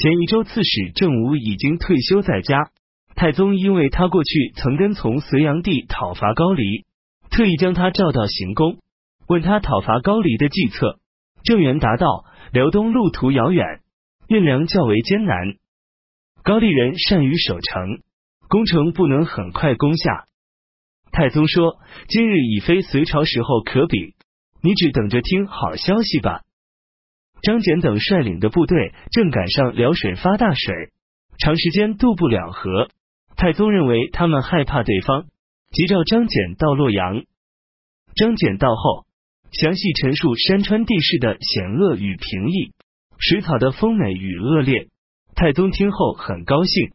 前一州刺史郑武已经退休在家，太宗因为他过去曾跟从隋炀帝讨伐高丽，特意将他召到行宫，问他讨伐高丽的计策。郑元答道：辽东路途遥远，运粮较为艰难，高丽人善于守城，攻城不能很快攻下。太宗说：“今日已非隋朝时候可比，你只等着听好消息吧。”张俭等率领的部队正赶上辽水发大水，长时间渡不了河。太宗认为他们害怕对方，急召张俭到洛阳。张俭到后，详细陈述山川地势的险恶与平易，水草的丰美与恶劣。太宗听后很高兴。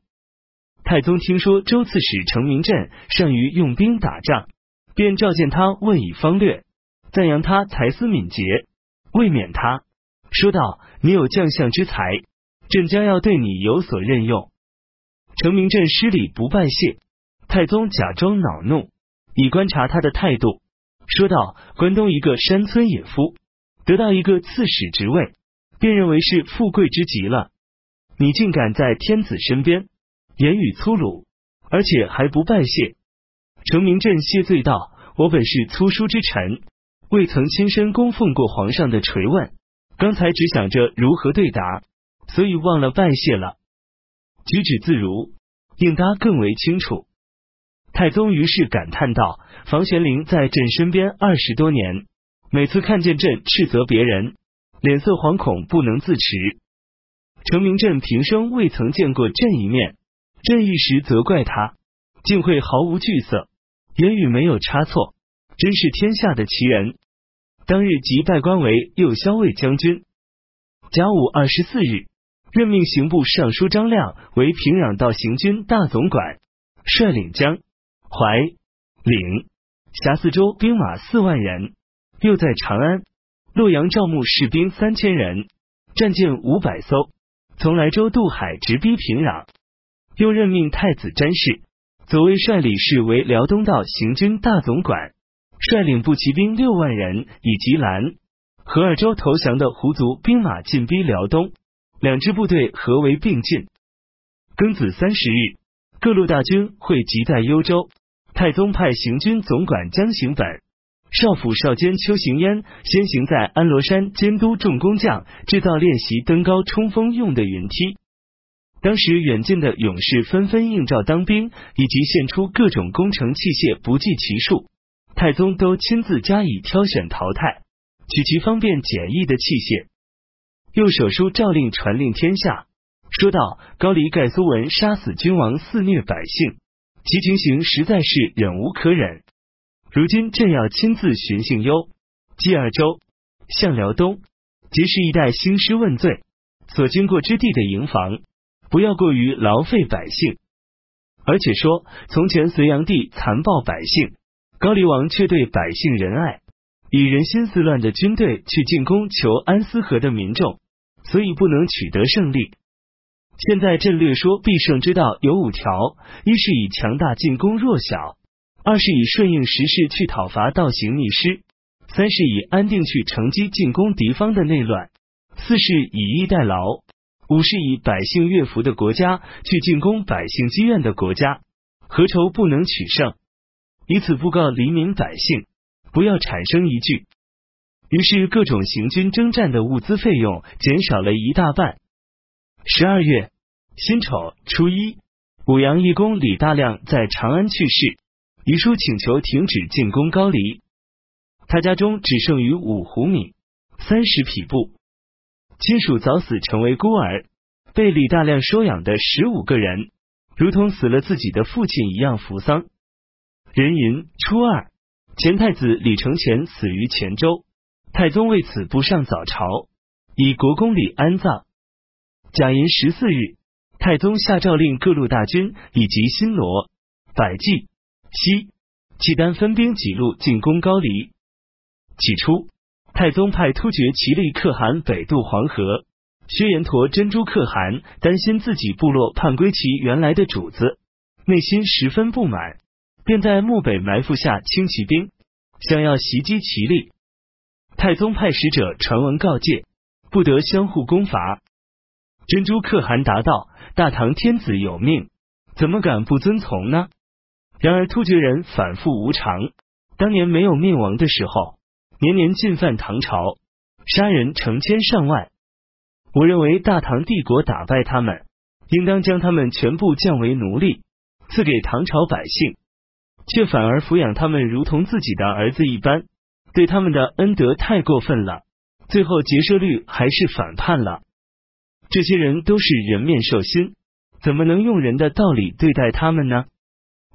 太宗听说周刺史程明镇善于用兵打仗，便召见他问以方略，赞扬他才思敏捷，未免他。说道：“你有将相之才，朕将要对你有所任用。”程明镇失礼不拜谢，太宗假装恼怒，以观察他的态度，说道：“关东一个山村野夫，得到一个刺史职位，便认为是富贵之极了。你竟敢在天子身边言语粗鲁，而且还不拜谢。”程明镇谢罪道：“我本是粗疏之臣，未曾亲身供奉过皇上的垂问。”刚才只想着如何对答，所以忘了拜谢了。举止自如，应答更为清楚。太宗于是感叹道：“房玄龄在朕身边二十多年，每次看见朕斥责别人，脸色惶恐，不能自持。程明镇平生未曾见过朕一面，朕一时责怪他，竟会毫无惧色，言语没有差错，真是天下的奇人。”当日即拜官为右骁卫将军。甲午二十四日，任命刑部尚书张亮为平壤道行军大总管，率领江淮岭辖四州兵马四万人。又在长安、洛阳招募士兵三千人，战舰五百艘，从莱州渡海直逼平壤。又任命太子詹事左卫率李氏为辽东道行军大总管。率领步骑兵六万人，以及兰、和二州投降的胡族兵马进逼辽东，两支部队合围并进。庚子三十日，各路大军汇集在幽州。太宗派行军总管江行本、少府少监邱行焉先行在安罗山监督众工匠制造练习登高冲锋用的云梯。当时远近的勇士纷纷应召当兵，以及献出各种工程器械不计其数。太宗都亲自加以挑选淘汰，取其方便简易的器械。又手书诏令传令天下，说道：高丽盖苏文杀死君王，肆虐百姓，其情形实在是忍无可忍。如今朕要亲自巡幸幽、冀二州、向辽东，结识一代兴师问罪，所经过之地的营房，不要过于劳费百姓。而且说，从前隋炀帝残暴百姓。高丽王却对百姓仁爱，以人心思乱的军队去进攻求安思和的民众，所以不能取得胜利。现在朕略说必胜之道有五条：一是以强大进攻弱小；二是以顺应时势去讨伐倒行逆施；三是以安定去乘机进攻敌方的内乱；四是以逸待劳；五是以百姓乐服的国家去进攻百姓积怨的国家。何愁不能取胜？以此布告黎民百姓，不要产生疑惧。于是各种行军征战的物资费用减少了一大半。十二月辛丑初一，武阳义公李大亮在长安去世，遗书请求停止进攻高丽。他家中只剩余五斛米、三十匹布，亲属早死成为孤儿，被李大亮收养的十五个人，如同死了自己的父亲一样扶丧。壬寅初二，前太子李承乾死于黔州，太宗为此不上早朝，以国公礼安葬。甲寅十四日，太宗下诏令各路大军以及新罗、百济、西、契丹分兵几路进攻高丽。起初，太宗派突厥齐力可汗北渡黄河，薛延陀珍珠可汗担心自己部落叛归其原来的主子，内心十分不满。便在漠北埋伏下轻骑兵，想要袭击齐力。太宗派使者传闻告诫，不得相互攻伐。珍珠可汗答道：“大唐天子有命，怎么敢不遵从呢？”然而突厥人反复无常，当年没有灭亡的时候，年年进犯唐朝，杀人成千上万。我认为大唐帝国打败他们，应当将他们全部降为奴隶，赐给唐朝百姓，却反而抚养他们如同自己的儿子一般，对他们的恩德太过分了。最后结社率还是反叛了。这些人都是人面兽心，怎么能用人的道理对待他们呢？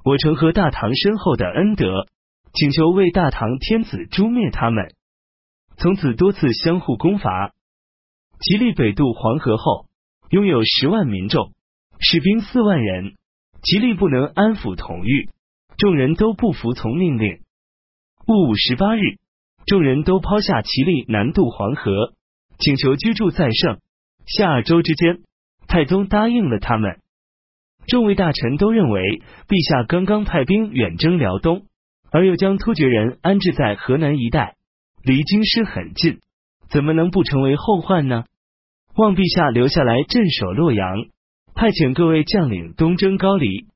我承和大唐深厚的恩德，请求为大唐天子诛灭他们。从此多次相互攻伐。吉利北渡黄河后，拥有十万民众，士兵四万人。吉利不能安抚统御，众人都不服从命令。戊午十八日，众人都抛下齐力南渡黄河，请求居住在盛夏二州之间。太宗答应了他们。众位大臣都认为，陛下刚刚派兵远征辽东，而又将突厥人安置在河南一带，离京师很近，怎么能不成为后患呢？望陛下留下来镇守洛阳，派遣各位将领东征高丽。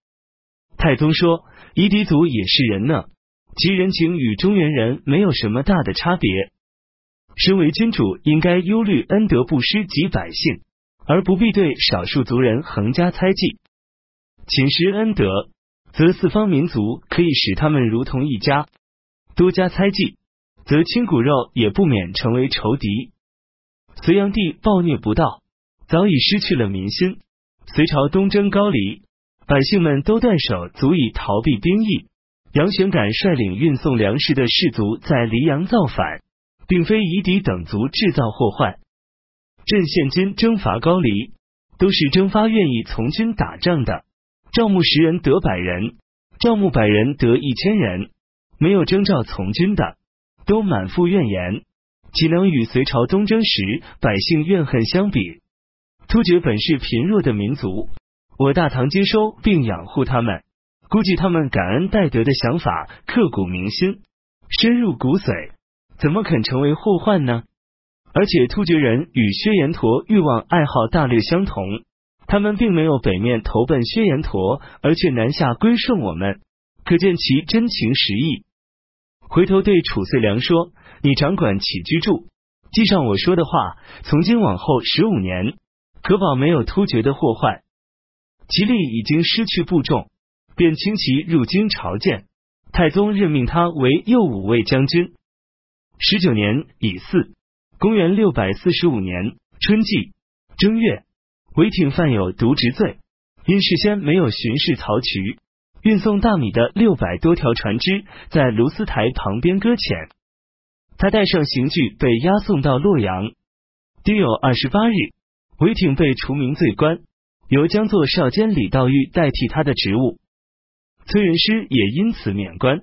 太宗说：“夷狄族也是人呢，其人情与中原人没有什么大的差别。身为君主，应该忧虑恩德不施及百姓，而不必对少数族人横加猜忌。勤施恩德，则四方民族可以使他们如同一家；多加猜忌，则亲骨肉也不免成为仇敌。”隋炀帝暴虐不道，早已失去了民心。隋朝东征高丽，百姓们都断手，足以逃避兵役。杨玄感率领运送粮食的士卒在黎阳造反，并非夷狄等族制造祸患。朕现今征伐高丽，都是征发愿意从军打仗的。招募十人得百人，招募百人得一千人，没有征召从军的，都满腹怨言。岂能与隋朝东征时百姓怨恨相比？突厥本是贫弱的民族，我大唐接收并养护他们，估计他们感恩戴德的想法刻骨铭心，深入骨髓，怎么肯成为祸患呢？而且突厥人与薛延陀欲望爱好大略相同，他们并没有北面投奔薛延陀，而却南下归顺我们，可见其真情实意。回头对褚遂良说。你掌管起居住，记上我说的话。从今往后十五年，可保没有突厥的祸患。吉利已经失去部众，便轻骑入京朝见太宗，任命他为右武卫将军。十九年乙巳，公元六百四十五年春季正月，韦挺犯有渎职罪，因事先没有巡视曹渠，运送大米的六百多条船只在卢斯台旁边搁浅。他带上刑具被押送到洛阳。丁酉二十八日，韦挺被除名罪官，由将作少监李道玉代替他的职务。崔元师也因此免官。